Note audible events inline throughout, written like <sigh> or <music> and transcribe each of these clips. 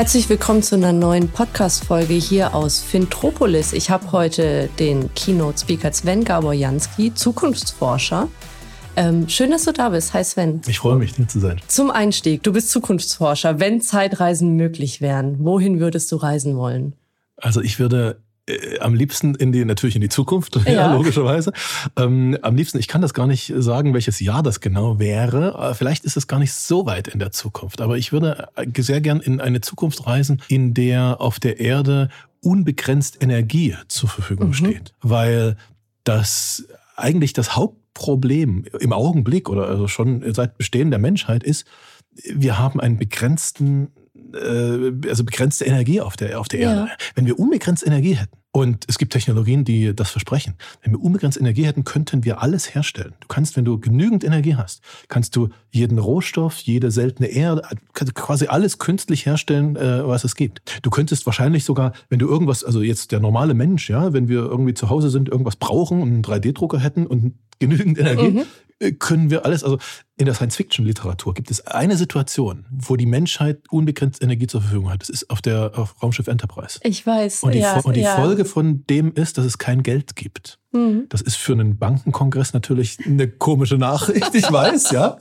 Herzlich willkommen zu einer neuen Podcast-Folge hier aus Fintropolis. Ich habe heute den Keynote-Speaker Sven Gaborjanski, Zukunftsforscher. Ähm, schön, dass du da bist. Hi Sven. Ich freue mich, hier zu sein. Zum Einstieg, du bist Zukunftsforscher. Wenn Zeitreisen möglich wären, wohin würdest du reisen wollen? Also ich würde am liebsten in die, natürlich in die Zukunft, <laughs> ja. ja logischerweise. Ähm, am liebsten, ich kann das gar nicht sagen, welches Jahr das genau wäre. Vielleicht ist es gar nicht so weit in der Zukunft. Aber ich würde sehr gern in eine Zukunft reisen, in der auf der Erde unbegrenzt Energie zur Verfügung mhm. steht. Weil das eigentlich das Hauptproblem im Augenblick oder also schon seit Bestehen der Menschheit ist, wir haben einen begrenzten äh, also begrenzte Energie auf der, auf der ja. Erde. Wenn wir unbegrenzt Energie hätten, und es gibt Technologien, die das versprechen. Wenn wir unbegrenzt Energie hätten, könnten wir alles herstellen. Du kannst, wenn du genügend Energie hast, kannst du jeden Rohstoff, jede seltene Erde, quasi alles künstlich herstellen, äh, was es gibt. Du könntest wahrscheinlich sogar, wenn du irgendwas, also jetzt der normale Mensch, ja, wenn wir irgendwie zu Hause sind, irgendwas brauchen und einen 3D-Drucker hätten und genügend Energie, mhm können wir alles, also in der Science-Fiction-Literatur gibt es eine Situation, wo die Menschheit unbegrenzt Energie zur Verfügung hat. Das ist auf der auf Raumschiff Enterprise. Ich weiß. Und die, ja, und die ja. Folge von dem ist, dass es kein Geld gibt. Mhm. Das ist für einen Bankenkongress natürlich eine komische Nachricht, ich weiß, ja.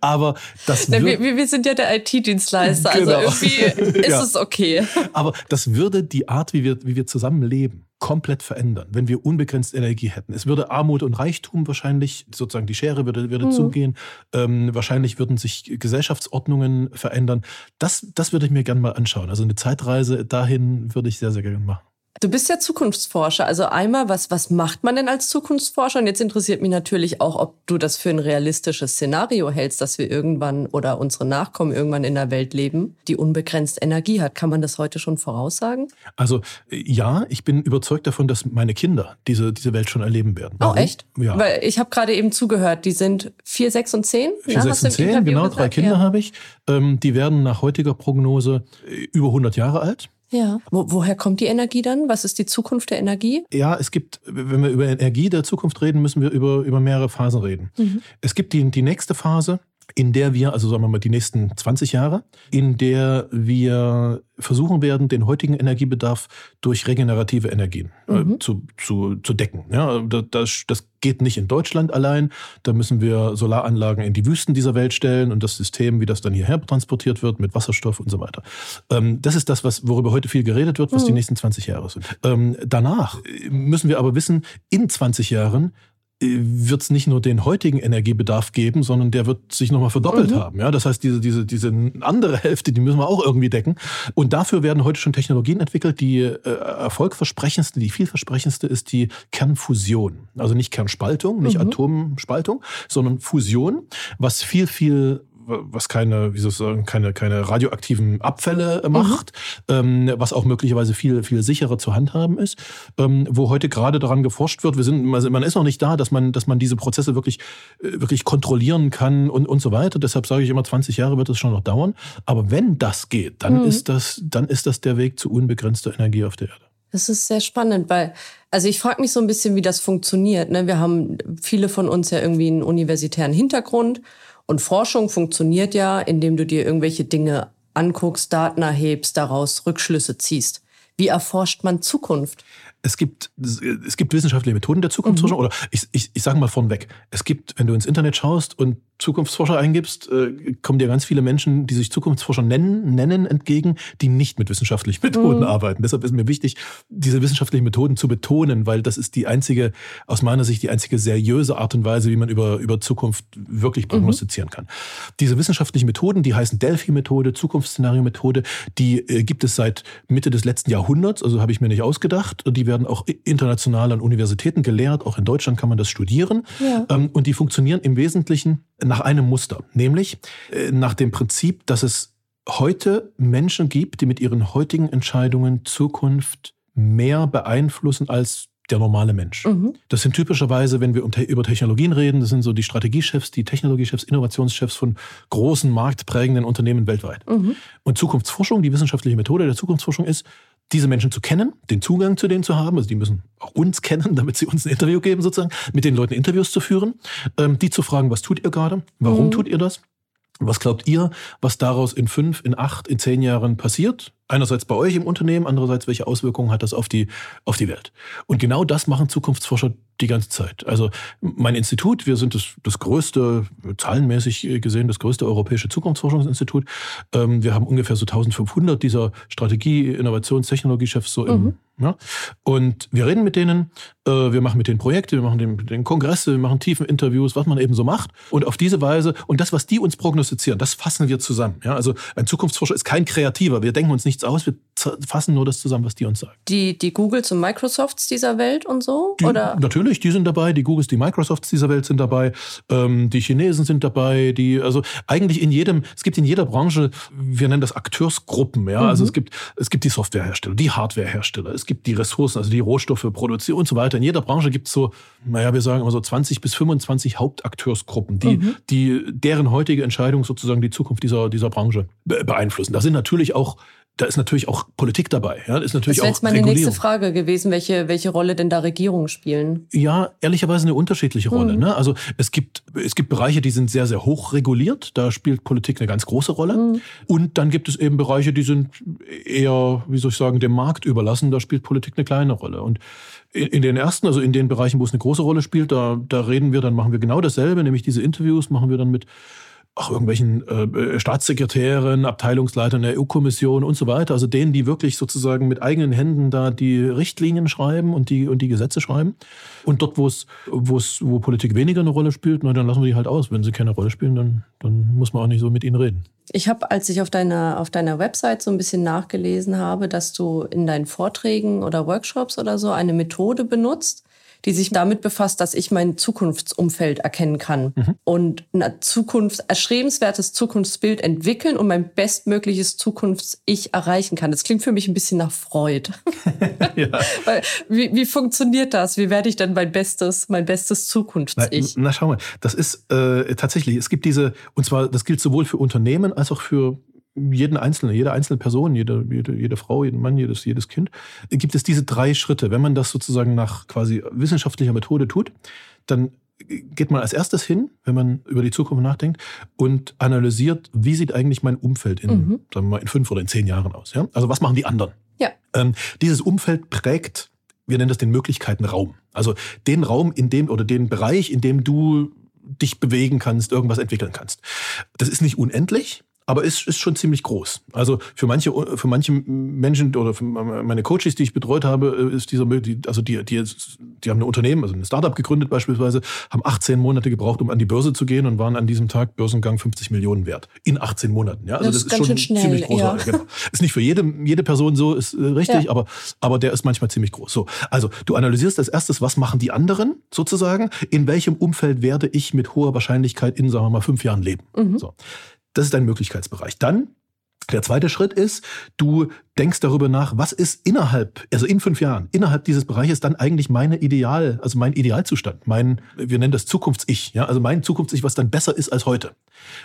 Aber das Na, wir, wir, sind ja der IT-Dienstleister, also genau. also irgendwie ist <laughs> ja. es okay. Aber das würde die Art, wie wir, wie wir zusammenleben, komplett verändern, wenn wir unbegrenzt Energie hätten. Es würde Armut und Reichtum wahrscheinlich, sozusagen die Schere würde, würde mhm. zugehen. Ähm, wahrscheinlich würden sich Gesellschaftsordnungen verändern. Das, das würde ich mir gerne mal anschauen. Also eine Zeitreise dahin würde ich sehr, sehr gerne machen. Du bist ja Zukunftsforscher. Also einmal, was, was macht man denn als Zukunftsforscher? Und jetzt interessiert mich natürlich auch, ob du das für ein realistisches Szenario hältst, dass wir irgendwann oder unsere Nachkommen irgendwann in einer Welt leben, die unbegrenzt Energie hat. Kann man das heute schon voraussagen? Also ja, ich bin überzeugt davon, dass meine Kinder diese, diese Welt schon erleben werden. Oh, Warum? Oh, echt? Ja. Weil ich habe gerade eben zugehört, die sind vier, sechs und zehn. Vier, Na, sechs und zehn, genau, drei Kinder ja. habe ich. Ähm, die werden nach heutiger Prognose äh, über 100 Jahre alt. Ja. Wo, woher kommt die Energie dann? Was ist die Zukunft der Energie? Ja, es gibt, wenn wir über Energie der Zukunft reden, müssen wir über, über mehrere Phasen reden. Mhm. Es gibt die, die nächste Phase, in der wir, also sagen wir mal die nächsten 20 Jahre, in der wir versuchen werden, den heutigen Energiebedarf durch regenerative Energien äh, mhm. zu, zu, zu decken. Ja, das, das geht nicht in Deutschland allein. Da müssen wir Solaranlagen in die Wüsten dieser Welt stellen und das System, wie das dann hierher transportiert wird mit Wasserstoff und so weiter. Ähm, das ist das, was, worüber heute viel geredet wird, was mhm. die nächsten 20 Jahre sind. Ähm, danach müssen wir aber wissen, in 20 Jahren wird es nicht nur den heutigen Energiebedarf geben, sondern der wird sich nochmal verdoppelt mhm. haben. Ja, das heißt, diese, diese, diese andere Hälfte, die müssen wir auch irgendwie decken. Und dafür werden heute schon Technologien entwickelt. Die äh, erfolgversprechendste, die vielversprechendste ist die Kernfusion. Also nicht Kernspaltung, nicht mhm. Atomspaltung, sondern Fusion, was viel, viel was keine, wie soll ich sagen, keine, keine radioaktiven Abfälle macht, mhm. ähm, was auch möglicherweise viel, viel sicherer zu handhaben ist, ähm, wo heute gerade daran geforscht wird. Wir sind, also man ist noch nicht da, dass man, dass man diese Prozesse wirklich, äh, wirklich kontrollieren kann und, und so weiter. Deshalb sage ich immer, 20 Jahre wird es schon noch dauern. Aber wenn das geht, dann mhm. ist das, dann ist das der Weg zu unbegrenzter Energie auf der Erde. Das ist sehr spannend, weil, also ich frage mich so ein bisschen, wie das funktioniert. Ne? Wir haben viele von uns ja irgendwie einen universitären Hintergrund und Forschung funktioniert ja, indem du dir irgendwelche Dinge anguckst, Daten erhebst, daraus Rückschlüsse ziehst. Wie erforscht man Zukunft? Es gibt, es gibt wissenschaftliche Methoden der Zukunftsforschung, mhm. oder ich, ich, ich sage mal vornweg, es gibt, wenn du ins Internet schaust und Zukunftsforscher eingibst, äh, kommen dir ganz viele Menschen, die sich Zukunftsforscher nennen, nennen entgegen, die nicht mit wissenschaftlichen <laughs> Methoden mhm. arbeiten. Deshalb ist mir wichtig, diese wissenschaftlichen Methoden zu betonen, weil das ist die einzige, aus meiner Sicht, die einzige seriöse Art und Weise, wie man über, über Zukunft wirklich prognostizieren mhm. kann. Diese wissenschaftlichen Methoden, die heißen Delphi-Methode, Zukunftsszenario-Methode, die äh, gibt es seit Mitte des letzten Jahrhunderts, also habe ich mir nicht ausgedacht. Die werden auch international an Universitäten gelehrt, auch in Deutschland kann man das studieren. Ja. Ähm, und die funktionieren im Wesentlichen nach einem Muster, nämlich äh, nach dem Prinzip, dass es heute Menschen gibt, die mit ihren heutigen Entscheidungen Zukunft mehr beeinflussen als der normale Mensch. Mhm. Das sind typischerweise, wenn wir um über Technologien reden, das sind so die Strategiechefs, die Technologiechefs, Innovationschefs von großen marktprägenden Unternehmen weltweit. Mhm. Und Zukunftsforschung, die wissenschaftliche Methode der Zukunftsforschung ist, diese Menschen zu kennen, den Zugang zu denen zu haben, also die müssen auch uns kennen, <laughs> damit sie uns ein Interview geben sozusagen, mit den Leuten Interviews zu führen, ähm, die zu fragen, was tut ihr gerade, warum mhm. tut ihr das, was glaubt ihr, was daraus in fünf, in acht, in zehn Jahren passiert? Einerseits bei euch im Unternehmen, andererseits, welche Auswirkungen hat das auf die, auf die Welt? Und genau das machen Zukunftsforscher die ganze Zeit. Also mein Institut, wir sind das, das größte, zahlenmäßig gesehen, das größte europäische Zukunftsforschungsinstitut. Ähm, wir haben ungefähr so 1500 dieser Strategie-, Innovations-, Technologiechefs so im, mhm. ja. Und wir reden mit denen, äh, wir machen mit denen Projekte, wir machen den, den Kongresse, wir machen tiefen Interviews, was man eben so macht. Und auf diese Weise, und das, was die uns prognostizieren, das fassen wir zusammen. Ja, also ein Zukunftsforscher ist kein Kreativer. Wir denken uns nichts aus, wir fassen nur das zusammen, was die uns sagen. Die, die Googles und Microsofts dieser Welt und so? Die, oder? Natürlich, die sind dabei, die Googles, die Microsofts dieser Welt sind dabei, ähm, die Chinesen sind dabei, die, also eigentlich in jedem, es gibt in jeder Branche, wir nennen das Akteursgruppen, ja. Also mhm. Also es gibt, es gibt die Softwarehersteller, die Hardwarehersteller, es gibt die Ressourcen, also die Rohstoffe, Produktion und so weiter. In jeder Branche gibt es so, naja, wir sagen immer so 20 bis 25 Hauptakteursgruppen, die, mhm. die deren heutige Entscheidung sozusagen die Zukunft dieser, dieser Branche beeinflussen. Da sind natürlich auch da ist natürlich auch Politik dabei. Ja, ist natürlich das wäre jetzt meine nächste Frage gewesen, welche, welche Rolle denn da Regierungen spielen? Ja, ehrlicherweise eine unterschiedliche Rolle. Mhm. Ne? Also es gibt, es gibt Bereiche, die sind sehr, sehr hoch reguliert. Da spielt Politik eine ganz große Rolle. Mhm. Und dann gibt es eben Bereiche, die sind eher, wie soll ich sagen, dem Markt überlassen. Da spielt Politik eine kleine Rolle. Und in den ersten, also in den Bereichen, wo es eine große Rolle spielt, da, da reden wir, dann machen wir genau dasselbe, nämlich diese Interviews machen wir dann mit auch irgendwelchen äh, Staatssekretären, Abteilungsleitern der EU-Kommission und so weiter, also denen, die wirklich sozusagen mit eigenen Händen da die Richtlinien schreiben und die, und die Gesetze schreiben. Und dort, wo es, wo Politik weniger eine Rolle spielt, na, dann lassen wir die halt aus. Wenn sie keine Rolle spielen, dann, dann muss man auch nicht so mit ihnen reden. Ich habe, als ich auf deiner, auf deiner Website so ein bisschen nachgelesen habe, dass du in deinen Vorträgen oder Workshops oder so eine Methode benutzt, die sich damit befasst, dass ich mein Zukunftsumfeld erkennen kann mhm. und ein Zukunft, erstrebenswertes Zukunftsbild entwickeln und mein bestmögliches Zukunfts-Ich erreichen kann. Das klingt für mich ein bisschen nach Freud. <laughs> ja. Weil, wie, wie funktioniert das? Wie werde ich denn mein bestes, mein bestes Zukunfts-Ich? Na, na, schau mal, das ist äh, tatsächlich, es gibt diese, und zwar, das gilt sowohl für Unternehmen als auch für jeden Einzelnen, jede einzelne Person, jede, jede, jede Frau, jeden Mann, jedes, jedes Kind, gibt es diese drei Schritte. Wenn man das sozusagen nach quasi wissenschaftlicher Methode tut, dann geht man als erstes hin, wenn man über die Zukunft nachdenkt und analysiert, wie sieht eigentlich mein Umfeld in, mhm. sagen wir mal, in fünf oder in zehn Jahren aus. Ja? Also was machen die anderen? Ja. Ähm, dieses Umfeld prägt, wir nennen das den Möglichkeitenraum. Also den Raum, in dem oder den Bereich, in dem du dich bewegen kannst, irgendwas entwickeln kannst. Das ist nicht unendlich, aber ist, ist schon ziemlich groß. Also für manche, für manche Menschen oder für meine Coaches, die ich betreut habe, ist dieser, also die, die, die haben ein Unternehmen, also ein Startup gegründet beispielsweise, haben 18 Monate gebraucht, um an die Börse zu gehen und waren an diesem Tag Börsengang 50 Millionen wert. In 18 Monaten. Ja, also das, das ist, schon schnell, ziemlich groß. Ja. Genau. Ist nicht für jede, jede Person so, ist äh, richtig, ja. aber, aber der ist manchmal ziemlich groß. So. Also du analysierst als erstes, was machen die anderen sozusagen? In welchem Umfeld werde ich mit hoher Wahrscheinlichkeit in, sagen wir mal, fünf Jahren leben? Mhm. So. Das ist dein Möglichkeitsbereich. Dann der zweite Schritt ist, du denkst darüber nach, was ist innerhalb, also in fünf Jahren, innerhalb dieses Bereiches dann eigentlich meine Ideal, also mein Idealzustand, mein, wir nennen das Zukunfts-Ich, ja, also mein Zukunfts-Ich, was dann besser ist als heute.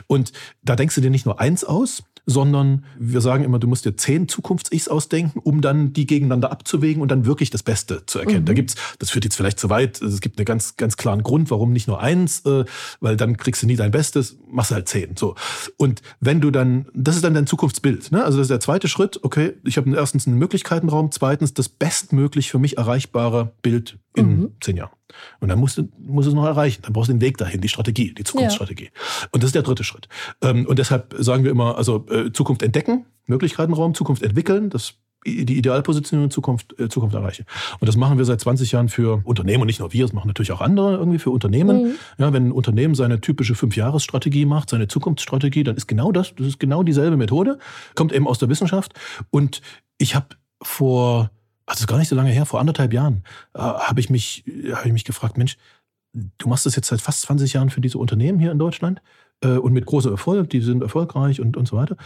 Und da denkst du dir nicht nur eins aus, sondern wir sagen immer, du musst dir zehn Zukunfts-Ichs ausdenken, um dann die gegeneinander abzuwägen und dann wirklich das Beste zu erkennen. Mhm. Da gibt's, das führt jetzt vielleicht zu weit, es gibt einen ganz, ganz klaren Grund, warum nicht nur eins, äh, weil dann kriegst du nie dein Bestes, machst halt zehn. So. Und wenn du dann, das ist dann dein Zukunftsbild. Ne? Also das ist der zweite Schritt, okay, ich habe erstens einen Möglichkeitenraum, zweitens das bestmöglich für mich erreichbare Bild in mhm. zehn Jahren. Und dann musst du, musst du es noch erreichen. Dann brauchst du den Weg dahin, die Strategie, die Zukunftsstrategie. Ja. Und das ist der dritte Schritt. Ähm, und deshalb sagen wir immer, also äh, Zukunft entdecken, Möglichkeitenraum, Zukunft entwickeln, das die Idealposition in Zukunft, äh, Zukunft erreiche. Und das machen wir seit 20 Jahren für Unternehmen und nicht nur wir, das machen natürlich auch andere irgendwie für Unternehmen. Mhm. Ja, wenn ein Unternehmen seine typische Fünfjahresstrategie macht, seine Zukunftsstrategie, dann ist genau das, das ist genau dieselbe Methode, kommt eben aus der Wissenschaft. Und ich habe vor also gar nicht so lange her, vor anderthalb Jahren, äh, habe ich, mich, hab ich mich gefragt, Mensch, du machst das jetzt seit fast 20 Jahren für diese Unternehmen hier in Deutschland äh, und mit großem Erfolg, die sind erfolgreich und, und so weiter.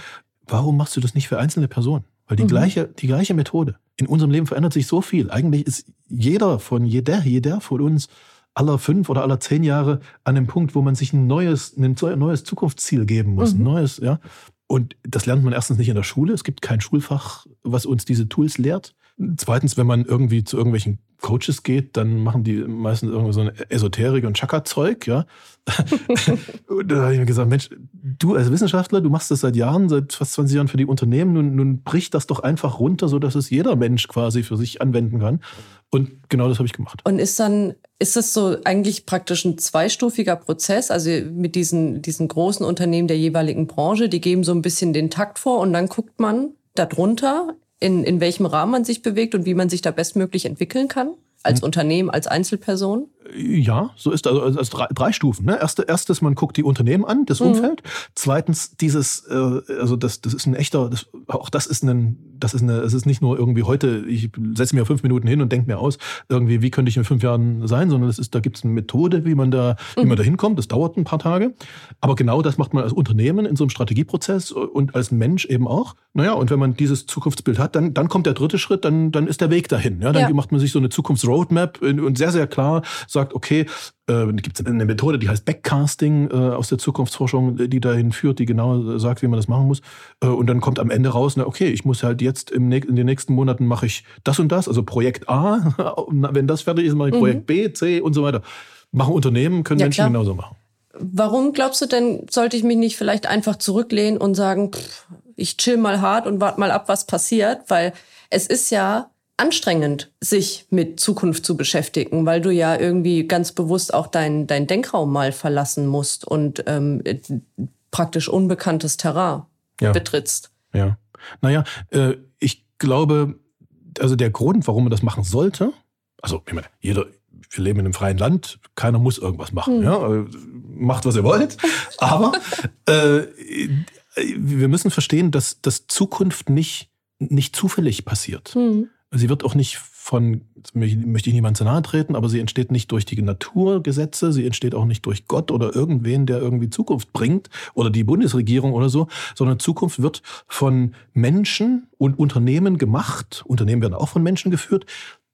Warum machst du das nicht für einzelne Personen? Weil die, mhm. gleiche, die gleiche Methode. In unserem Leben verändert sich so viel. Eigentlich ist jeder von jeder, jeder von uns aller fünf oder aller zehn Jahre an einem Punkt, wo man sich ein neues, ein neues Zukunftsziel geben muss. Mhm. Ein neues, ja. Und das lernt man erstens nicht in der Schule. Es gibt kein Schulfach, was uns diese Tools lehrt. Zweitens, wenn man irgendwie zu irgendwelchen Coaches geht, dann machen die meistens irgendwie so eine Esoterik und Chakra-Zeug, ja. <laughs> da habe ich mir gesagt, Mensch, du als Wissenschaftler, du machst das seit Jahren, seit fast 20 Jahren für die Unternehmen, nun, nun brich das doch einfach runter, sodass es jeder Mensch quasi für sich anwenden kann. Und genau das habe ich gemacht. Und ist dann, ist das so eigentlich praktisch ein zweistufiger Prozess? Also mit diesen, diesen großen Unternehmen der jeweiligen Branche, die geben so ein bisschen den Takt vor und dann guckt man darunter, in, in welchem Rahmen man sich bewegt und wie man sich da bestmöglich entwickeln kann? Als hm. Unternehmen, als Einzelperson? Ja, so ist also, also drei, drei, Stufen. Ne? Erste, erstes, man guckt die Unternehmen an, das mhm. Umfeld. Zweitens, dieses, äh, also das, das ist ein echter, das, auch das ist ein, das ist eine, es ist nicht nur irgendwie heute, ich setze mir fünf Minuten hin und denke mir aus, irgendwie, wie könnte ich in fünf Jahren sein, sondern es ist, da gibt es eine Methode, wie man da, mhm. wie man da hinkommt. Das dauert ein paar Tage. Aber genau das macht man als Unternehmen in so einem Strategieprozess und als Mensch eben auch. Naja, und wenn man dieses Zukunftsbild hat, dann, dann kommt der dritte Schritt, dann, dann ist der Weg dahin. Ja? Dann ja. macht man sich so eine Zukunftsroadmap und sehr, sehr klar sagt, okay, äh, gibt es eine Methode, die heißt Backcasting äh, aus der Zukunftsforschung, die dahin führt, die genau sagt, wie man das machen muss. Äh, und dann kommt am Ende raus, na, okay, ich muss halt jetzt im, in den nächsten Monaten mache ich das und das, also Projekt A, <laughs> wenn das fertig ist, mache ich mhm. Projekt B, C und so weiter. Machen Unternehmen, können ja, Menschen klar. genauso machen. Warum glaubst du denn, sollte ich mich nicht vielleicht einfach zurücklehnen und sagen, pff, ich chill mal hart und warte mal ab, was passiert? Weil es ist ja anstrengend, sich mit Zukunft zu beschäftigen, weil du ja irgendwie ganz bewusst auch dein, dein Denkraum mal verlassen musst und ähm, praktisch unbekanntes Terrain ja. betrittst. Ja. Naja, äh, ich glaube, also der Grund, warum man das machen sollte, also ich meine, jeder, wir leben in einem freien Land, keiner muss irgendwas machen. Hm. Ja? Äh, macht, was ihr wollt. <laughs> Aber äh, wir müssen verstehen, dass, dass Zukunft nicht, nicht zufällig passiert. Hm. Sie wird auch nicht von, möchte ich niemand zu nahe treten, aber sie entsteht nicht durch die Naturgesetze, sie entsteht auch nicht durch Gott oder irgendwen, der irgendwie Zukunft bringt oder die Bundesregierung oder so, sondern Zukunft wird von Menschen und Unternehmen gemacht. Unternehmen werden auch von Menschen geführt,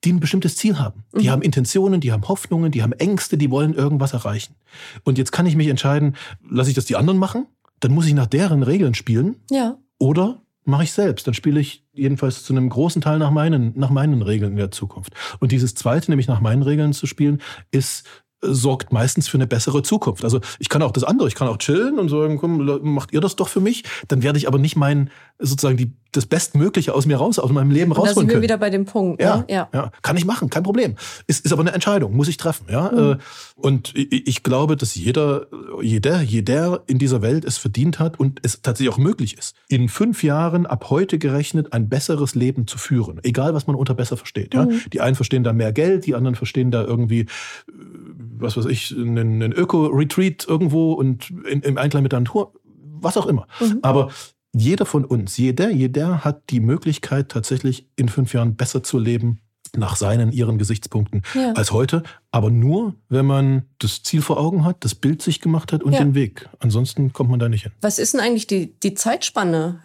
die ein bestimmtes Ziel haben. Die mhm. haben Intentionen, die haben Hoffnungen, die haben Ängste, die wollen irgendwas erreichen. Und jetzt kann ich mich entscheiden, lasse ich das die anderen machen? Dann muss ich nach deren Regeln spielen. Ja. Oder mache ich selbst. Dann spiele ich jedenfalls zu einem großen Teil nach meinen, nach meinen Regeln in der Zukunft. Und dieses zweite, nämlich nach meinen Regeln zu spielen, ist sorgt meistens für eine bessere Zukunft. Also ich kann auch das andere, ich kann auch chillen und sagen, komm, macht ihr das doch für mich. Dann werde ich aber nicht mein, sozusagen die, das Bestmögliche aus mir raus, aus meinem Leben und rausholen können. Da sind wir wieder bei dem Punkt. Ja, ne? ja. ja. Kann ich machen, kein Problem. Ist, ist aber eine Entscheidung, muss ich treffen. Ja? Mhm. Und ich, ich glaube, dass jeder, jeder, jeder in dieser Welt es verdient hat und es tatsächlich auch möglich ist, in fünf Jahren ab heute gerechnet ein besseres Leben zu führen. Egal, was man unter besser versteht. Ja? Mhm. Die einen verstehen da mehr Geld, die anderen verstehen da irgendwie was weiß ich, einen, einen Öko-Retreat irgendwo und in, im Einklang mit der Natur, was auch immer. Mhm. Aber jeder von uns, jeder, jeder hat die Möglichkeit, tatsächlich in fünf Jahren besser zu leben, nach seinen, ihren Gesichtspunkten ja. als heute. Aber nur, wenn man das Ziel vor Augen hat, das Bild sich gemacht hat und ja. den Weg. Ansonsten kommt man da nicht hin. Was ist denn eigentlich die, die Zeitspanne,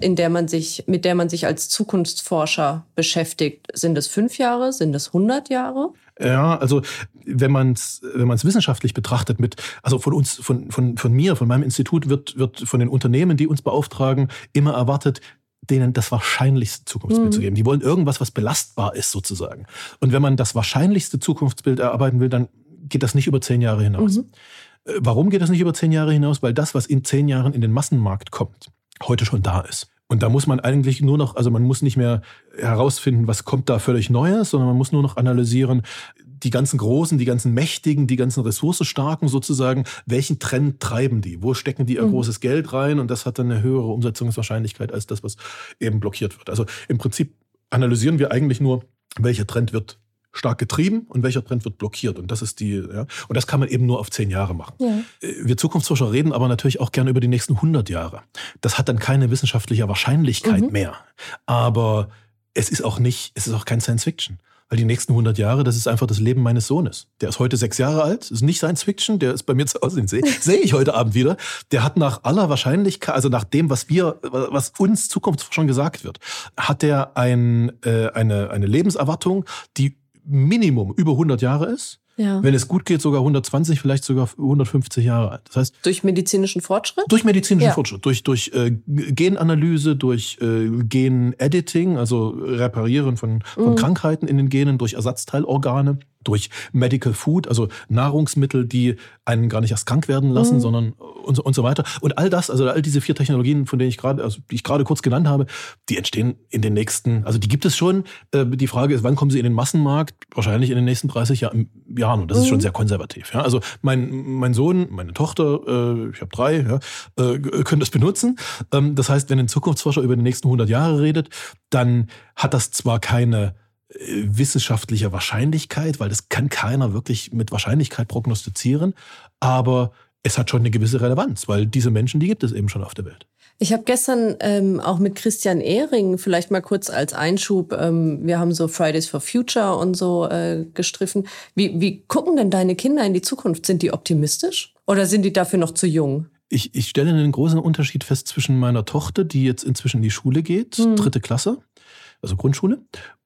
in der man sich, mit der man sich als Zukunftsforscher beschäftigt? Sind es fünf Jahre? Sind es 100 Jahre? Ja, also wenn man es wenn man's wissenschaftlich betrachtet, mit, also von uns, von, von, von mir, von meinem Institut wird, wird von den Unternehmen, die uns beauftragen, immer erwartet, denen das wahrscheinlichste Zukunftsbild mhm. zu geben. Die wollen irgendwas, was belastbar ist, sozusagen. Und wenn man das wahrscheinlichste Zukunftsbild erarbeiten will, dann geht das nicht über zehn Jahre hinaus. Mhm. Äh, warum geht das nicht über zehn Jahre hinaus? Weil das, was in zehn Jahren in den Massenmarkt kommt, heute schon da ist. Und da muss man eigentlich nur noch, also man muss nicht mehr herausfinden, was kommt da völlig Neues, sondern man muss nur noch analysieren, die ganzen Großen, die ganzen Mächtigen, die ganzen Ressourcenstarken sozusagen, welchen Trend treiben die? Wo stecken die ihr mhm. großes Geld rein? Und das hat dann eine höhere Umsetzungswahrscheinlichkeit als das, was eben blockiert wird. Also im Prinzip analysieren wir eigentlich nur, welcher Trend wird stark getrieben und welcher Trend wird blockiert. Und das ist die, ja. Und das kann man eben nur auf zehn Jahre machen. Ja. Äh, wir Zukunftsforscher reden aber natürlich auch gerne über die nächsten 100 Jahre. Das hat dann keine wissenschaftliche Wahrscheinlichkeit mhm. mehr. Aber es ist auch nicht, es ist auch kein Science Fiction. Weil die nächsten 100 Jahre, das ist einfach das Leben meines Sohnes. Der ist heute sechs Jahre alt, ist nicht Science Fiction, der ist bei mir zu Hause, den sehe seh ich heute Abend wieder. Der hat nach aller Wahrscheinlichkeit, also nach dem, was wir, was uns Zukunftsforschern gesagt wird, hat er ein, äh, eine, eine Lebenserwartung, die Minimum über 100 Jahre ist Ja. Wenn es gut geht, sogar 120, vielleicht sogar 150 Jahre alt. Das heißt, durch medizinischen Fortschritt? Durch medizinischen ja. Fortschritt, durch, durch äh, Genanalyse, durch äh, Gen-Editing, also Reparieren von, von mhm. Krankheiten in den Genen, durch Ersatzteilorgane durch Medical Food, also Nahrungsmittel, die einen gar nicht erst krank werden lassen, mhm. sondern und so, und so weiter. Und all das, also all diese vier Technologien, von denen ich gerade, also die ich gerade kurz genannt habe, die entstehen in den nächsten, also die gibt es schon. Äh, die Frage ist, wann kommen sie in den Massenmarkt? Wahrscheinlich in den nächsten 30 Jahren. Und das mhm. ist schon mhm. sehr konservativ. Ja? Also mein, mein Sohn, meine Tochter, äh, ich habe drei, ja, äh, können das benutzen. Ähm, das heißt, wenn ein Zukunftsforscher über die nächsten 100 Jahre redet, dann hat das zwar keine wissenschaftlicher Wahrscheinlichkeit, weil das kann keiner wirklich mit Wahrscheinlichkeit prognostizieren. Aber es hat schon eine gewisse Relevanz, weil diese Menschen, die gibt es eben schon auf der Welt. Ich habe gestern ähm, auch mit Christian Ehring, vielleicht mal kurz als Einschub, ähm, wir haben so Fridays for Future und so äh, gestriffen. Wie, wie gucken denn deine Kinder in die Zukunft? Sind die optimistisch oder sind die dafür noch zu jung? Ich, ich stelle einen großen Unterschied fest zwischen meiner Tochter, die jetzt inzwischen in die Schule geht, hm. dritte Klasse, also Grundschule,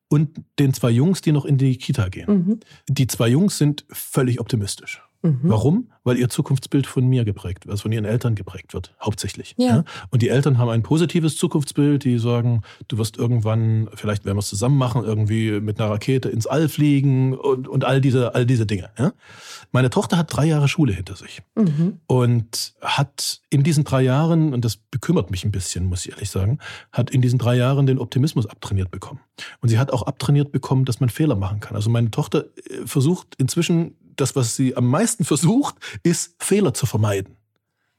und den zwei Jungs, die noch in die Kita gehen. Mhm. Die zwei Jungs sind völlig optimistisch. Mhm. Warum? Weil ihr Zukunftsbild von mir geprägt wird, also von ihren Eltern geprägt wird, hauptsächlich. Ja. ja. Und die Eltern haben ein positives Zukunftsbild, die sagen, du wirst irgendwann, vielleicht werden wir es zusammen machen, irgendwie mit einer Rakete ins All fliegen und, und all diese, all diese Dinge. Ja. Meine Tochter hat drei Jahre Schule hinter sich mhm. und hat in diesen drei Jahren, und das bekümmert mich ein bisschen, muss ich ehrlich sagen, hat in diesen drei Jahren den Optimismus abtrainiert bekommen. Und sie hat auch abtrainiert bekommen, dass man Fehler machen kann. Also meine Tochter äh, versucht inzwischen das, was sie am meisten versucht, ist Fehler zu vermeiden.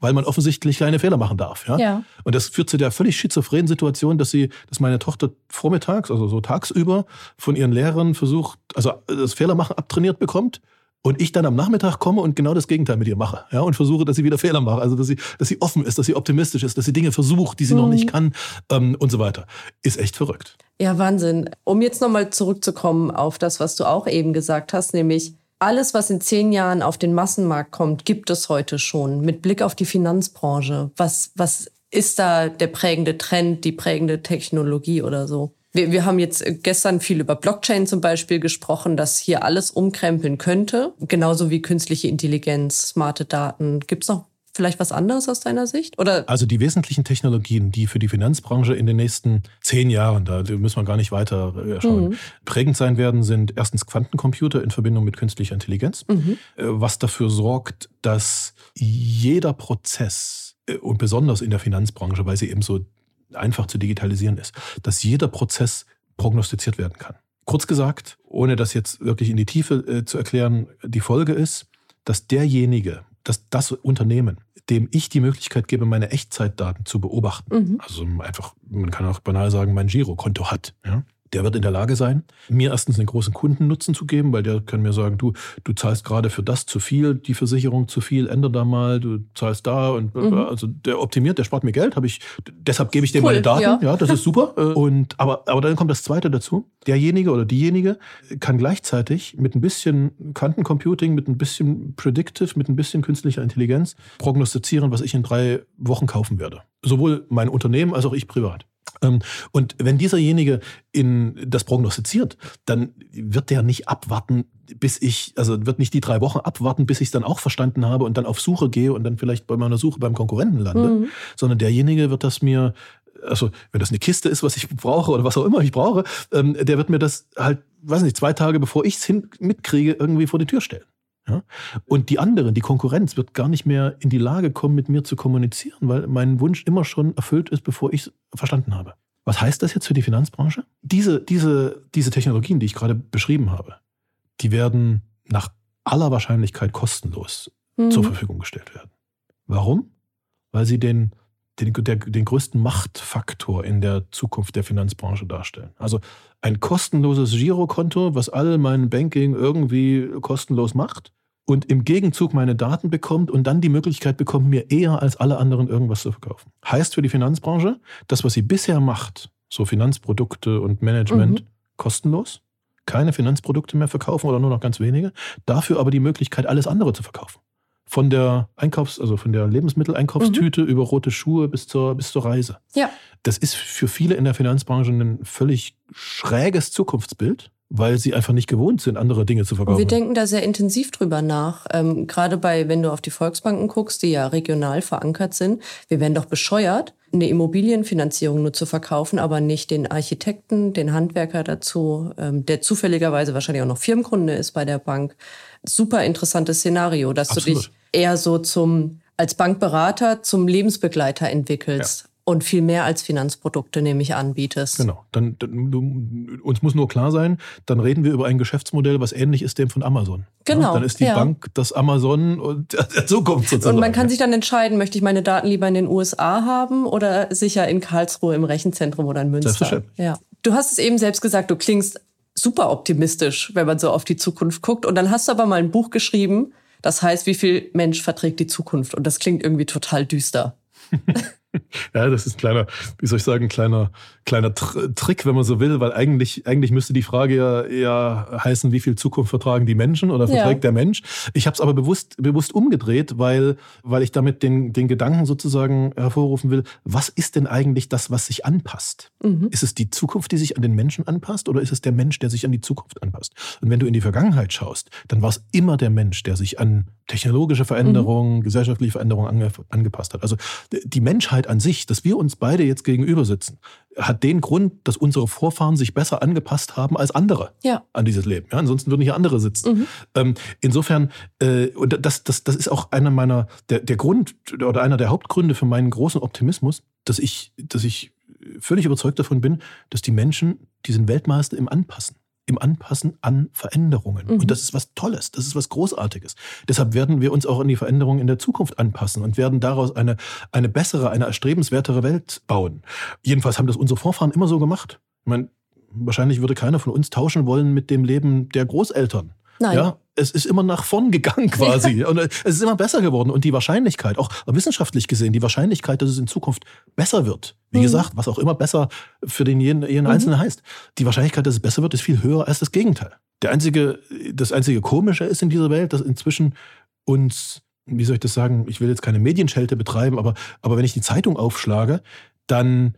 Weil man offensichtlich keine Fehler machen darf. Ja? ja? Und das führt zu der völlig schizophrenen Situation, dass sie, dass meine Tochter vormittags, also so tagsüber, von ihren Lehrern versucht, also das Fehlermachen abtrainiert bekommt und ich dann am Nachmittag komme und genau das Gegenteil mit ihr mache. Ja, und versuche, dass sie wieder Fehler macht. Also, dass sie, dass sie offen ist, dass sie optimistisch ist, dass sie Dinge versucht, die sie mhm. noch nicht kann ähm, und so weiter. Ist echt verrückt. Ja, Wahnsinn. Um jetzt nochmal zurückzukommen auf das, was du auch eben gesagt hast, nämlich alles, was in zehn Jahren auf den Massenmarkt kommt, gibt es heute schon. Mit Blick auf die Finanzbranche. Was, was ist da der prägende Trend, die prägende Technologie oder so? Wir, wir haben jetzt gestern viel über Blockchain zum Beispiel gesprochen, dass hier alles umkrempeln könnte. Genauso wie künstliche Intelligenz, smarte Daten. Gibt es noch vielleicht was anderes aus deiner Sicht? Oder? Also die wesentlichen Technologien, die für die Finanzbranche in den nächsten zehn Jahren, da müssen wir gar nicht weiter äh, schauen, mhm. prägend sein werden, sind erstens Quantencomputer in Verbindung mit künstlicher Intelligenz, mhm. Äh, was dafür sorgt, dass jeder Prozess äh, und besonders in der Finanzbranche, weil sie eben so einfach zu digitalisieren ist, dass jeder Prozess prognostiziert werden kann. Kurz gesagt, ohne das jetzt wirklich in die Tiefe zu erklären, die Folge ist, dass derjenige, dass das Unternehmen, dem ich die Möglichkeit gebe, meine Echtzeitdaten zu beobachten. Mhm. Also einfach, man kann auch banal sagen, mein Girokonto hat. Ja? Der wird in der Lage sein, mir erstens einen großen Kundennutzen zu geben, weil der kann mir sagen, du, du zahlst gerade für das zu viel, die Versicherung zu viel, ändere da mal, du zahlst da und mhm. also der optimiert, der spart mir Geld, habe ich, deshalb gebe ich dem cool, meine Daten, ja. ja, das ist <laughs> super. Äh, und aber, aber dann kommt das Zweite dazu. Derjenige oder diejenige kann gleichzeitig mit ein bisschen Quantencomputing, mit ein bisschen Predictive, mit ein bisschen künstlicher Intelligenz prognostizieren, was ich in drei Wochen kaufen werde. Sowohl mein Unternehmen als auch ich privat. Ähm, und wenn dieserjenige in das prognostiziert, dann wird der nicht abwarten, bis ich, also wird nicht die drei Wochen abwarten, bis ich es dann auch verstanden habe und dann auf Suche gehe und dann vielleicht bei meiner Suche beim Konkurrenten lande, mhm. sondern derjenige wird das mir also wenn das eine Kiste ist, was ich brauche oder was auch immer ich brauche, ähm, der wird mir das halt, weiß nicht, zwei Tage bevor ich es mitkriege, irgendwie vor die Tür stellen. Ja? Und die anderen, die Konkurrenz, wird gar nicht mehr in die Lage kommen, mit mir zu kommunizieren, weil mein Wunsch immer schon erfüllt ist, bevor ich es verstanden habe. Was heißt das jetzt für die Finanzbranche? Diese, diese, diese Technologien, die ich gerade beschrieben habe, die werden nach aller Wahrscheinlichkeit kostenlos mhm. zur Verfügung gestellt werden. Warum? Weil sie den, den, der, den größten Machtfaktor in der Zukunft der Finanzbranche darstellen. Also ein kostenloses Girokonto, was all mein Banking irgendwie kostenlos macht, und im Gegenzug meine Daten bekommt und dann die Möglichkeit bekommt, mir eher als alle anderen irgendwas zu verkaufen. Heißt für die Finanzbranche, das, was sie bisher macht, so Finanzprodukte und Management, mhm. kostenlos, keine Finanzprodukte mehr verkaufen oder nur noch ganz wenige, dafür aber die Möglichkeit, alles andere zu verkaufen. Von der Einkaufs-, also von der Lebensmitteleinkaufstüte mhm. über rote Schuhe bis zur, bis zur Reise. Ja. Das ist für viele in der Finanzbranche ein völlig schräges Zukunftsbild weil sie einfach nicht gewohnt sind, andere Dinge zu verkaufen. Wir denken da sehr intensiv drüber nach. Ähm, gerade bei, wenn du auf die Volksbanken guckst, die ja regional verankert sind, wir werden doch bescheuert, eine Immobilienfinanzierung nur zu verkaufen, aber nicht den Architekten, den Handwerker dazu, ähm, der zufälligerweise wahrscheinlich auch noch Firmenkunde ist bei der Bank. Super interessantes Szenario, dass Absolut. du dich eher so zum als Bankberater zum Lebensbegleiter entwickelst. Und viel mehr als Finanzprodukte nämlich anbietest. Genau. Dann, dann du, uns muss nur klar sein, dann reden wir über ein Geschäftsmodell, was ähnlich ist dem von Amazon. Genau. Ja, dann ist die ja. Bank das Amazon und der Zukunft sozusagen. Und man kann sich dann entscheiden, möchte ich meine Daten lieber in den USA haben oder sicher in Karlsruhe im Rechenzentrum oder in Münster. Selbstverständlich. Ja. Du hast es eben selbst gesagt, du klingst super optimistisch, wenn man so auf die Zukunft guckt. Und dann hast du aber mal ein Buch geschrieben, das heißt, wie viel Mensch verträgt die Zukunft? Und das klingt irgendwie total düster. <laughs> <laughs> ja, das ist ein kleiner, wie soll ich sagen, kleiner, kleiner Trick, wenn man so will, weil eigentlich, eigentlich müsste die Frage ja eher heißen, wie viel Zukunft vertragen die Menschen oder verträgt ja. der Mensch. Ich habe es aber bewusst, bewusst umgedreht, weil, weil ich damit den, den Gedanken sozusagen hervorrufen will, was ist denn eigentlich das, was sich anpasst? Mhm. Ist es die Zukunft, die sich an den Menschen anpasst oder ist es der Mensch, der sich an die Zukunft anpasst? Und wenn du in die Vergangenheit schaust, dann war es immer der Mensch, der sich an technologische Veränderungen, mhm. gesellschaftliche Veränderungen ange, angepasst hat. Also die Menschheit an sich, dass wir uns beide jetzt gegenüber sitzen, hat den Grund, dass unsere Vorfahren sich besser angepasst haben als andere ja. an dieses Leben. Ja, ansonsten würden hier andere sitzen. Mhm. Ähm, insofern, äh, und das, das, das ist auch einer meiner, der, der Grund oder einer der Hauptgründe für meinen großen Optimismus, dass ich, dass ich völlig überzeugt davon bin, dass die Menschen, die sind Weltmeister im Anpassen im Anpassen an Veränderungen. Mhm. Und das ist was Tolles, das ist was Großartiges. Deshalb werden wir uns auch an die Veränderungen in der Zukunft anpassen und werden daraus eine, eine bessere, eine erstrebenswertere Welt bauen. Jedenfalls haben das unsere Vorfahren immer so gemacht. Ich meine, wahrscheinlich würde keiner von uns tauschen wollen mit dem Leben der Großeltern. Nein. Ja, es ist immer nach vorn gegangen <laughs> quasi. Ja. Und es ist immer besser geworden. Und die Wahrscheinlichkeit, auch wissenschaftlich gesehen, die Wahrscheinlichkeit, dass es in Zukunft besser wird, wie mhm. gesagt, was auch immer besser für den jeden, jeden mhm. Einzelnen heißt, die Wahrscheinlichkeit, dass es besser wird, ist viel höher als das Gegenteil. Der einzige, das einzige Komische ist in dieser Welt, dass inzwischen uns, wie soll ich das sagen, ich will jetzt keine Medienschelte betreiben, aber, aber wenn ich die Zeitung aufschlage, dann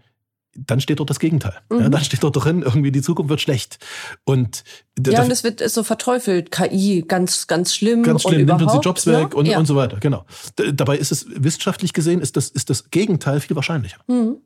dann steht dort das Gegenteil. Mhm. Ja, dann steht dort drin, irgendwie die Zukunft wird schlecht. Und ja, und es wird so verteufelt, KI, ganz, ganz schlimm. Ganz schlimm, nimmt uns die Jobs weg ne? und, ja. und so weiter, genau. Dabei ist es wissenschaftlich gesehen, ist das, ist das Gegenteil viel wahrscheinlicher. Mhm.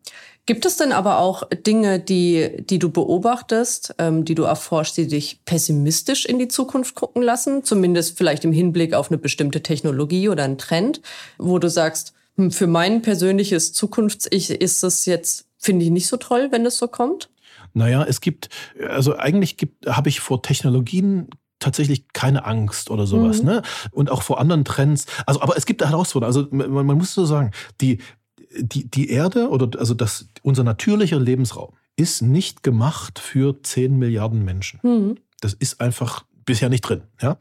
Gibt es denn aber auch Dinge, die, die du beobachtest, ähm, die du erforschst, die dich pessimistisch in die Zukunft gucken lassen? Zumindest vielleicht im Hinblick auf eine bestimmte Technologie oder einen Trend, wo du sagst, hm, für mein persönliches Zukunfts-Ich ist es jetzt finde ich nicht so toll, wenn das so kommt. Naja, es gibt, also eigentlich habe ich vor Technologien tatsächlich keine Angst oder sowas, mhm. ne? Und auch vor anderen Trends. Also, aber es gibt Herausforderungen. Also man, man muss so sagen, die, die, die Erde oder also das, unser natürlicher Lebensraum ist nicht gemacht für 10 Milliarden Menschen. Mhm. Das ist einfach bisher nicht drin. Ja?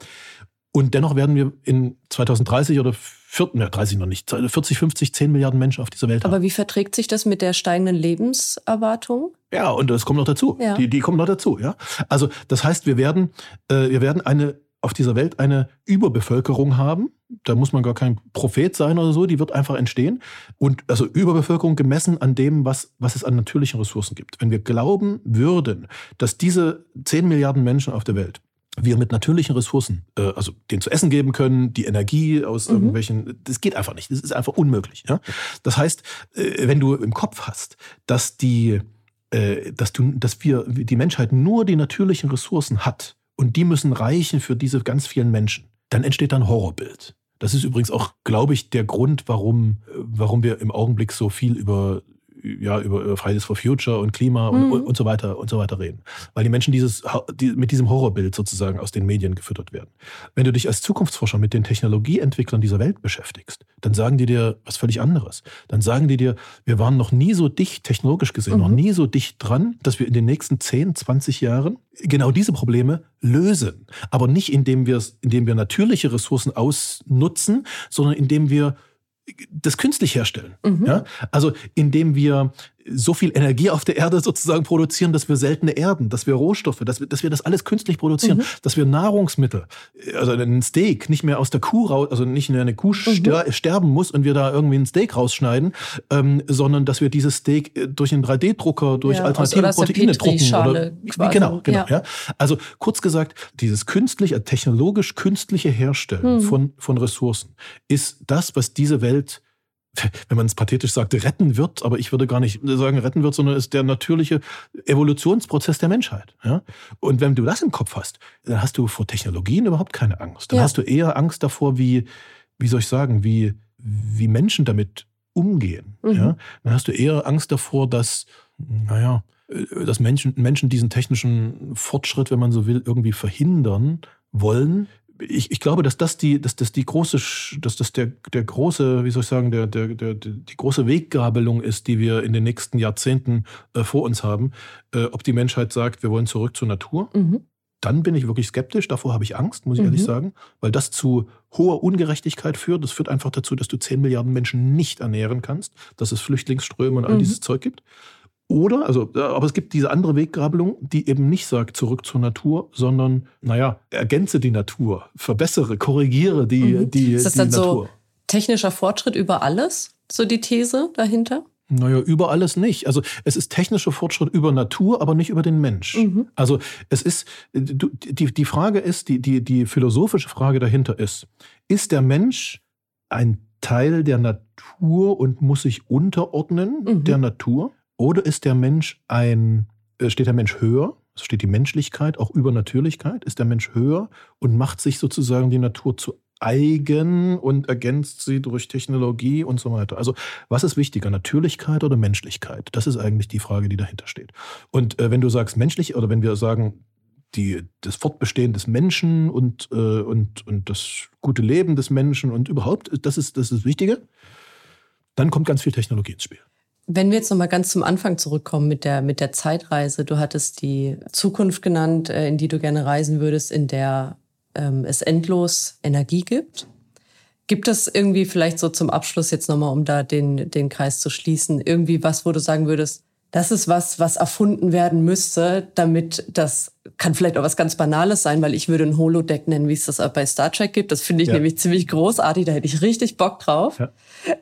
Und dennoch werden wir in 2030 oder 40, ja, 30 noch nicht, 40, 50, 10 Milliarden Menschen auf dieser Welt haben. Aber wie verträgt sich das mit der steigenden Lebenserwartung? Ja, und das kommt noch dazu. Ja. Die, die kommen noch dazu, ja. Also, das heißt, wir werden, äh, wir werden eine, auf dieser Welt eine Überbevölkerung haben. Da muss man gar kein Prophet sein oder so, die wird einfach entstehen. Und also Überbevölkerung gemessen an dem, was, was es an natürlichen Ressourcen gibt. Wenn wir glauben würden, dass diese 10 Milliarden Menschen auf der Welt wir mit natürlichen Ressourcen, äh, also den zu essen geben können, die Energie aus mhm. irgendwelchen, das geht einfach nicht. Das ist einfach unmöglich. Ja? Das heißt, äh, wenn du im Kopf hast, dass die, äh, dass du, dass wir, die Menschheit nur die natürlichen Ressourcen hat und die müssen reichen für diese ganz vielen Menschen, dann entsteht ein Horrorbild. Das ist übrigens auch, glaube ich, der Grund, warum, warum wir im Augenblick so viel über ja, über Fridays for Future und Klima und, mhm. und so weiter und so weiter reden. Weil die Menschen dieses, die, mit diesem Horrorbild sozusagen aus den Medien gefüttert werden. Wenn du dich als Zukunftsforscher mit den Technologieentwicklern dieser Welt beschäftigst, dann sagen die dir was völlig anderes. Dann sagen die dir, wir waren noch nie so dicht, technologisch gesehen, mhm. noch nie so dicht dran, dass wir in den nächsten 10, 20 Jahren genau diese Probleme lösen. Aber nicht indem wir, indem wir natürliche Ressourcen ausnutzen, sondern indem wir das künstlich herstellen. Mhm. Ja? Also indem wir so viel Energie auf der Erde sozusagen produzieren, dass wir seltene Erden, dass wir Rohstoffe, dass wir, dass wir das alles künstlich produzieren, mhm. dass wir Nahrungsmittel, also ein Steak nicht mehr aus der Kuh raus, also nicht mehr eine Kuh mhm. sterben muss und wir da irgendwie ein Steak rausschneiden, ähm, sondern dass wir dieses Steak äh, durch einen 3D-Drucker, durch ja, alternative Proteine drucken. Oder, genau, genau. Ja. ja. Also kurz gesagt, dieses künstliche, technologisch künstliche Herstellen mhm. von, von Ressourcen ist das, was diese Welt <laughs> wenn man es pathetisch sagt, retten wird, aber ich würde gar nicht sagen retten wird, sondern ist der natürliche Evolutionsprozess der Menschheit. Ja? Und wenn du das im Kopf hast, dann hast du vor Technologien überhaupt keine Angst. Dann ja. hast du eher Angst davor, wie, wie soll ich sagen, wie, wie Menschen damit umgehen. Mhm. Ja? Dann hast du eher Angst davor, dass, naja, dass Menschen, Menschen diesen technischen Fortschritt, wenn man so will, irgendwie verhindern wollen, ich, ich glaube, dass das die, dass das die große, dass das der, der große, wie soll ich sagen, der, der, der, die große Weggabelung ist, die wir in den nächsten Jahrzehnten äh, vor uns haben. Äh, ob die Menschheit sagt, wir wollen zurück zur Natur, mhm. dann bin ich wirklich skeptisch. Davor habe ich Angst, muss ich mhm. ehrlich sagen, weil das zu hoher Ungerechtigkeit führt. Das führt einfach dazu, dass du 10 Milliarden Menschen nicht ernähren kannst, dass es Flüchtlingsströme und all mhm. dieses Zeug gibt. Oder, also, aber es gibt diese andere Weggabelung, die eben nicht sagt, zurück zur Natur, sondern, naja, ergänze die Natur, verbessere, korrigiere die, mhm. die, ist das die dann Natur. So technischer Fortschritt über alles? So die These dahinter? Naja, über alles nicht. Also es ist technischer Fortschritt über Natur, aber nicht über den Mensch. Mhm. Also es ist, die, die Frage ist, die, die, die philosophische Frage dahinter ist, ist der Mensch ein Teil der Natur und muss sich unterordnen mhm. der Natur? Oder ist der Mensch ein, äh, steht der Mensch höher? Also steht die Menschlichkeit auch über Natürlichkeit? Ist der Mensch höher und macht sich sozusagen die Natur zu eigen und ergänzt sie durch Technologie und so weiter. Also was ist wichtiger, Natürlichkeit oder Menschlichkeit? Das ist eigentlich die Frage, die dahinter steht. Und äh, wenn du sagst menschlich oder wenn wir sagen, die, das Fortbestehen des Menschen und, äh, und, und das gute Leben des Menschen und überhaupt, das ist das, ist das Wichtige, dann kommt ganz viel Technologie ins Spiel. Wenn wir jetzt nochmal ganz zum Anfang zurückkommen mit der, mit der Zeitreise. Du hattest die Zukunft genannt, äh, in die du gerne reisen würdest, in der ähm, es endlos Energie gibt. Gibt es irgendwie vielleicht so zum Abschluss jetzt nochmal, um da den, den Kreis zu schließen, irgendwie was, wo du sagen würdest, das ist was, was erfunden werden müsste, damit das kann vielleicht auch was ganz Banales sein, weil ich würde ein Holodeck nennen, wie es das auch bei Star Trek gibt. Das finde ich ja. nämlich ziemlich großartig, da hätte ich richtig Bock drauf. Ja.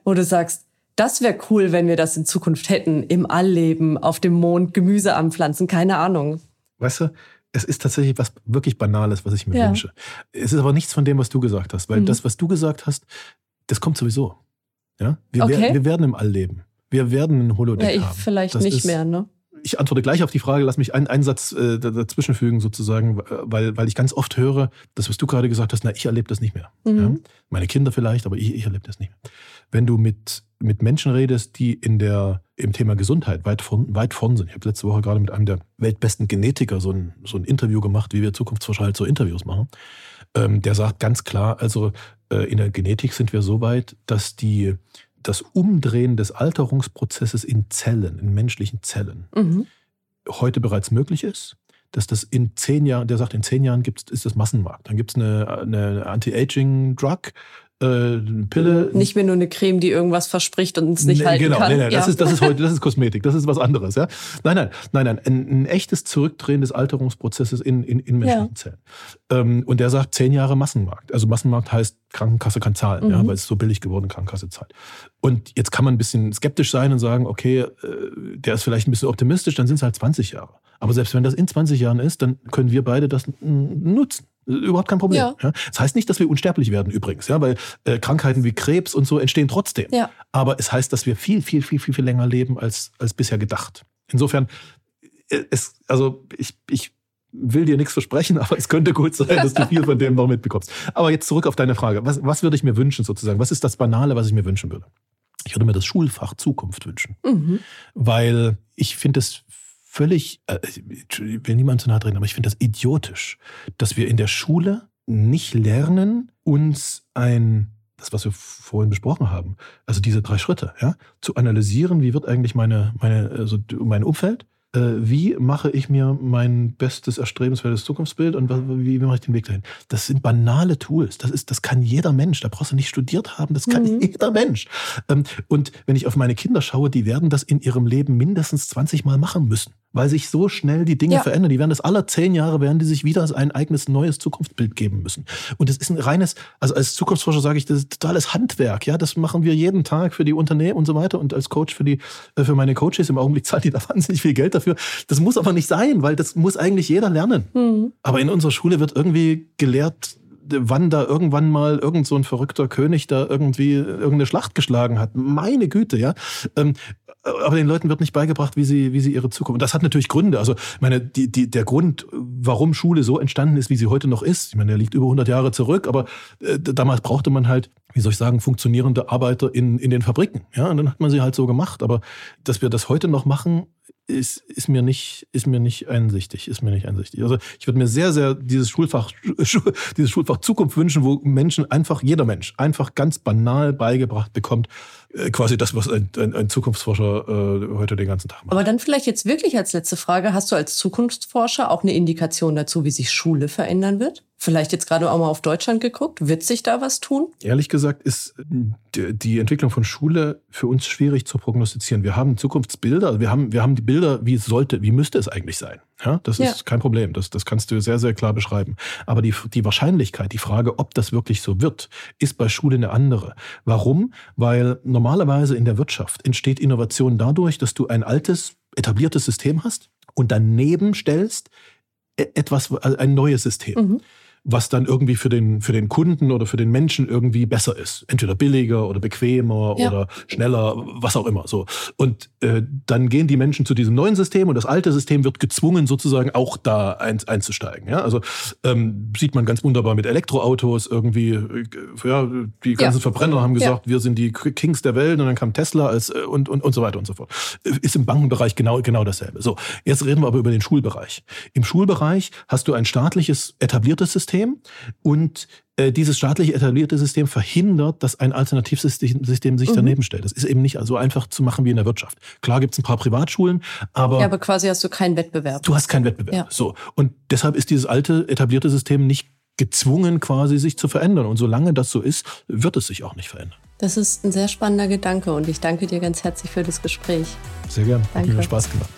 Wo du sagst, das wäre cool, wenn wir das in Zukunft hätten, im Allleben, auf dem Mond, Gemüse anpflanzen, keine Ahnung. Weißt du, es ist tatsächlich was wirklich Banales, was ich mir ja. wünsche. Es ist aber nichts von dem, was du gesagt hast, weil mhm. das, was du gesagt hast, das kommt sowieso. Ja? Wir, okay. wir, wir werden im All leben. Wir werden ein Holodeck ja, ich haben. Vielleicht das nicht mehr, ne? Ich antworte gleich auf die Frage, lass mich einen, einen Satz äh, dazwischen fügen sozusagen, weil, weil ich ganz oft höre, das, was du gerade gesagt hast, na, ich erlebe das nicht mehr. Mhm. Ja? Meine Kinder vielleicht, aber ich, ich erlebe das nicht mehr. Wenn du mit, mit Menschen redest, die in der, im Thema Gesundheit weit von, weit von sind. Ich habe letzte Woche gerade mit einem der weltbesten Genetiker so ein, so ein Interview gemacht, wie wir Zukunftsforscher halt so Interviews machen. Ähm, der sagt ganz klar, also äh, in der Genetik sind wir so weit, dass die das Umdrehen des Alterungsprozesses in Zellen, in menschlichen Zellen, mhm. heute bereits möglich ist, dass das in zehn Jahren, der sagt, in zehn Jahren gibt's, ist das Massenmarkt. Dann gibt es eine, eine Anti-Aging-Drug, äh, Pille. Nicht mehr nur eine Creme, die irgendwas verspricht und es nicht nee, halten genau, kann. Genau, nee, nee, das, ist, das ist <laughs> heute, das ist Kosmetik, das ist was anderes. Ja? Nein, nein, nein, nein, ein, ein echtes Zurückdrehen des Alterungsprozesses in, in, in menschlichen ja. Zellen. Ähm, und der sagt, zehn Jahre Massenmarkt. Also Massenmarkt heißt, Krankenkasse kann zahlen, mhm. ja, weil es so billig geworden, Krankenkasse zahlt. Und jetzt kann man ein bisschen skeptisch sein und sagen, okay, äh, der ist vielleicht ein bisschen optimistisch, dann sind es halt 20 Jahre. Aber selbst wenn das in 20 Jahren ist, dann können wir beide das nutzen. Überhaupt kein Problem. Ja. Ja. Das heißt nicht, dass wir unsterblich werden übrigens, ja, weil äh, Krankheiten wie Krebs und so entstehen trotzdem. Ja. Aber es heißt, dass wir viel, viel, viel, viel, viel länger leben als, als bisher gedacht. Insofern, äh, es, also ich, ich will dir nichts versprechen, <laughs> aber es könnte gut sein, dass du viel von dem noch mitbekommst. Aber jetzt zurück auf deine Frage. Was, was würde ich mir wünschen sozusagen? Was ist das Banale, was ich mir wünschen würde? Ich würde mir das Schulfach Zukunft wünschen. Mhm. Weil ich finde es völlig, äh, ich will niemand zu nahe treten, aber ich finde das idiotisch, dass wir in der Schule nicht lernen, uns ein, das, was wir vorhin besprochen haben, also diese drei Schritte, ja, zu analysieren, wie wird eigentlich meine, meine, also mein Umfeld, wie mache ich mir mein bestes, erstrebenswertes Zukunftsbild und wie, wie mache ich den Weg dahin? Das sind banale Tools. Das, ist, das kann jeder Mensch. Da brauchst du nicht studiert haben. Das kann mhm. jeder Mensch. Ähm, und wenn ich auf meine Kinder schaue, die werden das in ihrem Leben mindestens 20 Mal machen müssen weil sich so schnell die Dinge ja. verändern. Die werden das alle zehn Jahre, werden die sich wieder ein eigenes neues Zukunftsbild geben müssen. Und das ist ein reines, also als Zukunftsforscher sage ich, das ist totales Handwerk. Ja, das machen wir jeden Tag für die Unternehmen und so weiter. Und als Coach für die, äh, für meine Coaches im Augenblick <laughs> zahlt die da wahnsinnig viel Geld dafür. Das muss aber nicht sein, weil das muss eigentlich jeder lernen. Mhm. Aber in unserer Schule wird irgendwie gelehrt, wann da irgendwann mal irgend so ein verrückter König da irgendwie irgendeine Schlacht geschlagen hat. Meine Güte, ja. Ähm, aber den Leuten wird nicht beigebracht, wie sie, wie sie ihre Zukunft. Und das hat natürlich Gründe. Also, ich meine, die, die, der Grund, warum Schule so entstanden ist, wie sie heute noch ist, ich meine, der liegt über 100 Jahre zurück, aber äh, damals brauchte man halt, wie soll ich sagen, funktionierende Arbeiter in, in den Fabriken. Ja, und dann hat man sie halt so gemacht. Aber dass wir das heute noch machen, ist, ist mir nicht, ist mir nicht einsichtig, ist mir nicht einsichtig. Also ich würde mir sehr, sehr dieses Schulfach, <laughs> dieses Schulfach Zukunft wünschen, wo Menschen einfach, jeder Mensch, einfach ganz banal beigebracht bekommt, äh, quasi das, was ein, ein, ein Zukunftsforscher äh, heute den ganzen Tag macht. Aber dann vielleicht jetzt wirklich als letzte Frage, hast du als Zukunftsforscher auch eine Indikation dazu, wie sich Schule verändern wird? Vielleicht jetzt gerade auch mal auf Deutschland geguckt. Wird sich da was tun? Ehrlich gesagt ist die Entwicklung von Schule für uns schwierig zu prognostizieren. Wir haben Zukunftsbilder, wir haben, wir haben die Bilder, wie es sollte, wie müsste es eigentlich sein. Ja, das ja. ist kein Problem. Das, das kannst du sehr, sehr klar beschreiben. Aber die, die Wahrscheinlichkeit, die Frage, ob das wirklich so wird, ist bei Schule eine andere. Warum? Weil normalerweise in der Wirtschaft entsteht Innovation dadurch, dass du ein altes, etabliertes System hast und daneben stellst e-, etwas, also ein neues System. Mhm was dann irgendwie für den, für den Kunden oder für den Menschen irgendwie besser ist. Entweder billiger oder bequemer ja. oder schneller, was auch immer. So. Und äh, dann gehen die Menschen zu diesem neuen System und das alte System wird gezwungen, sozusagen auch da ein, einzusteigen. Ja? Also ähm, sieht man ganz wunderbar mit Elektroautos irgendwie, äh, ja, die ganzen ja. Verbrenner haben gesagt, wir sind die Kings der Welt und dann kam Tesla als äh, und, und, und so weiter und so fort. Ist im Bankenbereich genau, genau dasselbe. So, jetzt reden wir aber über den Schulbereich. Im Schulbereich hast du ein staatliches etabliertes System, System und äh, dieses staatlich etablierte System verhindert, dass ein Alternativsystem System sich mhm. daneben stellt. Das ist eben nicht so einfach zu machen wie in der Wirtschaft. Klar gibt es ein paar Privatschulen, aber. Ja, aber quasi hast du keinen Wettbewerb. Du hast keinen Wettbewerb. Ja. So. Und deshalb ist dieses alte etablierte System nicht gezwungen, quasi sich zu verändern. Und solange das so ist, wird es sich auch nicht verändern. Das ist ein sehr spannender Gedanke und ich danke dir ganz herzlich für das Gespräch. Sehr gern. Danke. Hat mir Spaß gemacht.